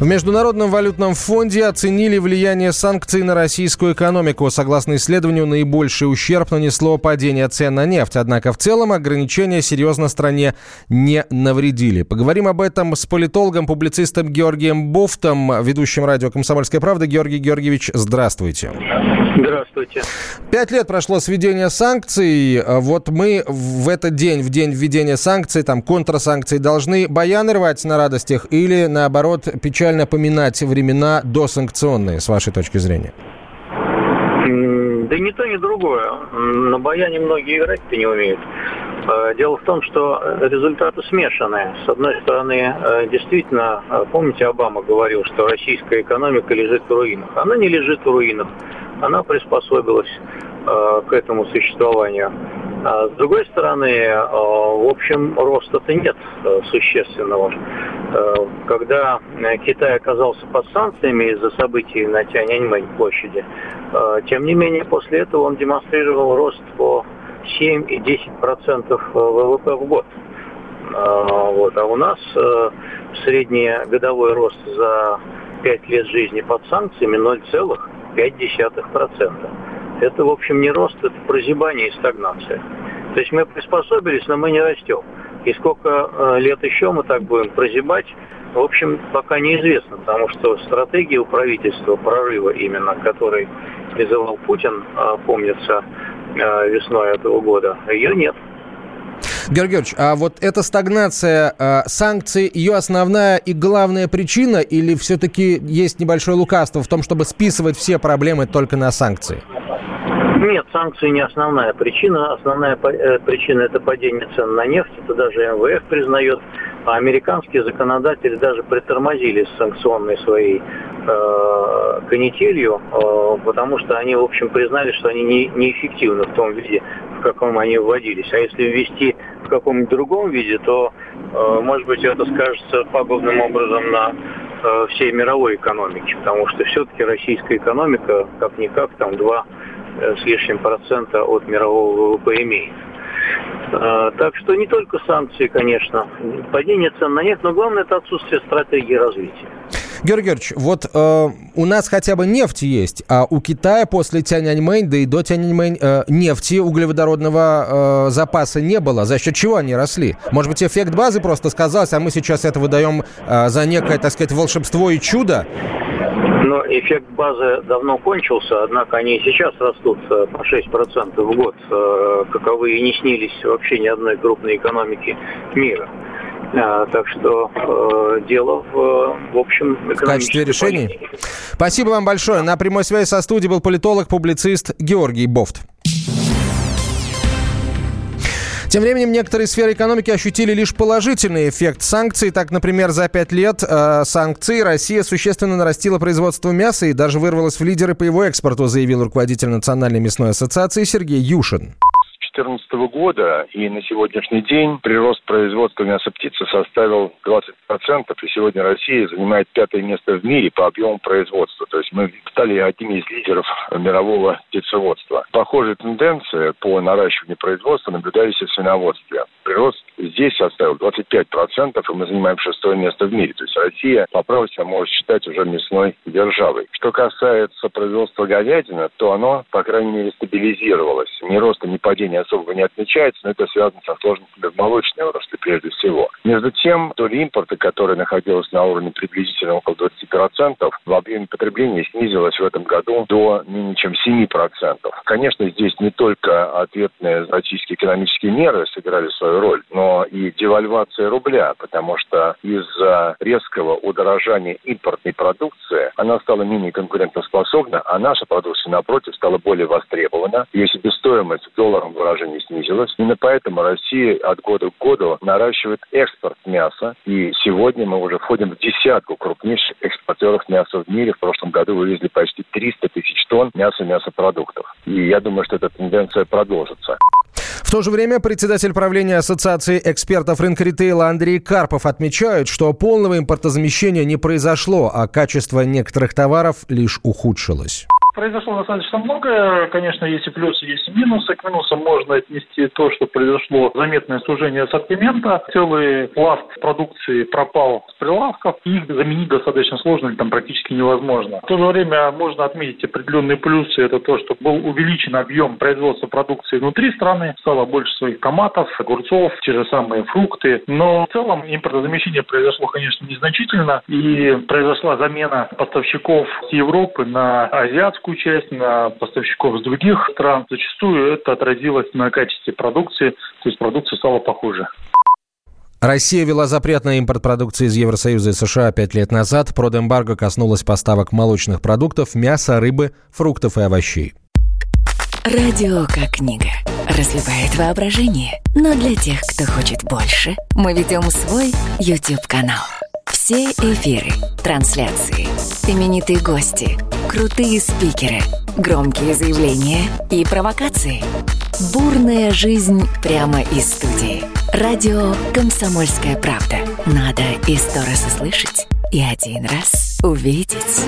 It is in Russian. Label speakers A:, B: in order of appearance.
A: В Международном валютном фонде оценили влияние санкций на российскую экономику. Согласно исследованию, наибольший ущерб нанесло падение цен на нефть. Однако в целом ограничения серьезно стране не навредили. Поговорим об этом с политологом, публицистом Георгием Бофтом, ведущим радио «Комсомольская правда». Георгий Георгиевич, здравствуйте.
B: Здравствуйте.
A: Пять лет прошло с введения санкций. Вот мы в этот день, в день введения санкций, там контрсанкций, должны баяны рвать на радостях или, наоборот, печаль печально поминать времена досанкционные, с вашей точки зрения?
B: Да ни то, ни другое. На баяне многие играть-то не умеют. Э, дело в том, что результаты смешанные. С одной стороны, э, действительно, э, помните, Обама говорил, что российская экономика лежит в руинах. Она не лежит в руинах. Она приспособилась к этому существованию. А с другой стороны, э, в общем, роста-то нет э, существенного. Э, когда Китай оказался под санкциями из-за событий на Тяньаньмэнь площади, тем не менее, после этого он демонстрировал рост по 7 и 10% ВВП в год. Вот. А у нас средний годовой рост за 5 лет жизни под санкциями 0,5%. Это, в общем, не рост, это прозябание и стагнация. То есть мы приспособились, но мы не растем. И сколько э, лет еще мы так будем прозябать, в общем, пока неизвестно, потому что стратегия у правительства прорыва именно, который призывал Путин, э, помнится, э, весной этого года, ее нет.
A: Георгий Георгиевич, а вот эта стагнация э, санкций, ее основная и главная причина или все-таки есть небольшое лукавство в том, чтобы списывать все проблемы только на санкции?
B: Нет, санкции не основная причина. Основная э, причина – это падение цен на нефть. Это даже МВФ признает. А американские законодатели даже притормозили с санкционной своей э, канителью, э, потому что они, в общем, признали, что они не, неэффективны в том виде, в каком они вводились. А если ввести в каком-нибудь другом виде, то, может быть, это скажется пагубным образом на всей мировой экономике, потому что все-таки российская экономика, как-никак, там два с лишним процента от мирового ВВП имеет. А, так что не только санкции, конечно, падение цен на нефть, но главное это отсутствие стратегии развития.
A: Георгий Георгиевич, вот э, у нас хотя бы нефть есть, а у Китая после Тяньаньмэнь, да и до Тяньаньмэнь э, нефти углеводородного э, запаса не было. За счет чего они росли? Может быть, эффект базы просто сказался, а мы сейчас это выдаем э, за некое, так сказать, волшебство и чудо?
B: Но эффект базы давно кончился, однако они и сейчас растут э, по 6% в год, э, каковые не снились вообще ни одной крупной экономики мира. А, так что э, дело в, в общем
A: в качестве решений. Спасибо вам большое. На прямой связи со студией был политолог, публицист Георгий Бофт. Тем временем некоторые сферы экономики ощутили лишь положительный эффект санкций. Так, например, за пять лет э, санкций Россия существенно нарастила производство мяса и даже вырвалась в лидеры по его экспорту, заявил руководитель Национальной мясной ассоциации Сергей Юшин.
C: 2014 года и на сегодняшний день прирост производства мяса птицы составил 20%, и сегодня Россия занимает пятое место в мире по объему производства. То есть мы стали одним из лидеров мирового птицеводства. Похожая тенденция по наращиванию производства наблюдались и в свиноводстве. Прирост здесь составил 25%, и мы занимаем шестое место в мире. То есть Россия по праву себя может считать уже мясной державой. Что касается производства говядины, то оно, по крайней мере, стабилизировалось. Ни роста, ни падения особо не отмечается, но это связано со сложностями в молочной отрасли прежде всего. Между тем, доля импорта, которая находилась на уровне приблизительно около 20%, в объеме потребления снизилась в этом году до менее чем 7%. Конечно, здесь не только ответные российские экономические меры сыграли свою роль, но и девальвация рубля, потому что из-за резкого удорожания импортной продукции она стала менее конкурентоспособна, а наша продукция, напротив, стала более востребована. Если бы стоимость в долларом выражении снизилась, именно поэтому Россия от года к году наращивает экспорт мяса, и сегодня мы уже входим в десятку крупнейших экспортеров мяса в мире. В прошлом году вывезли почти 300 тысяч тонн мяса и мясопродуктов. И я думаю, что эта тенденция продолжится.
A: В то же время председатель правления Ассоциации экспертов рынка ритейла Андрей Карпов отмечает, что полного импортозамещения не произошло, а качество некоторых товаров лишь ухудшилось
D: произошло достаточно многое. Конечно, есть и плюсы, есть и минусы. К минусам можно отнести то, что произошло заметное сужение ассортимента. Целый пласт продукции пропал с прилавков. Их заменить достаточно сложно или там практически невозможно. В то же время можно отметить определенные плюсы. Это то, что был увеличен объем производства продукции внутри страны. Стало больше своих томатов, огурцов, те же самые фрукты. Но в целом импортозамещение произошло, конечно, незначительно. И произошла замена поставщиков с Европы на азиатскую часть, на поставщиков с других стран. Зачастую это отразилось на качестве продукции, то есть продукция стала похуже.
A: Россия ввела запрет на импорт продукции из Евросоюза и США пять лет назад. Продэмбарго коснулось поставок молочных продуктов, мяса, рыбы, фруктов и овощей.
E: Радио как книга. Разливает воображение. Но для тех, кто хочет больше, мы ведем свой YouTube-канал. Все эфиры, трансляции, именитые гости, крутые спикеры, громкие заявления и провокации. Бурная жизнь прямо из студии. Радио «Комсомольская правда». Надо и сто раз услышать, и один раз увидеть.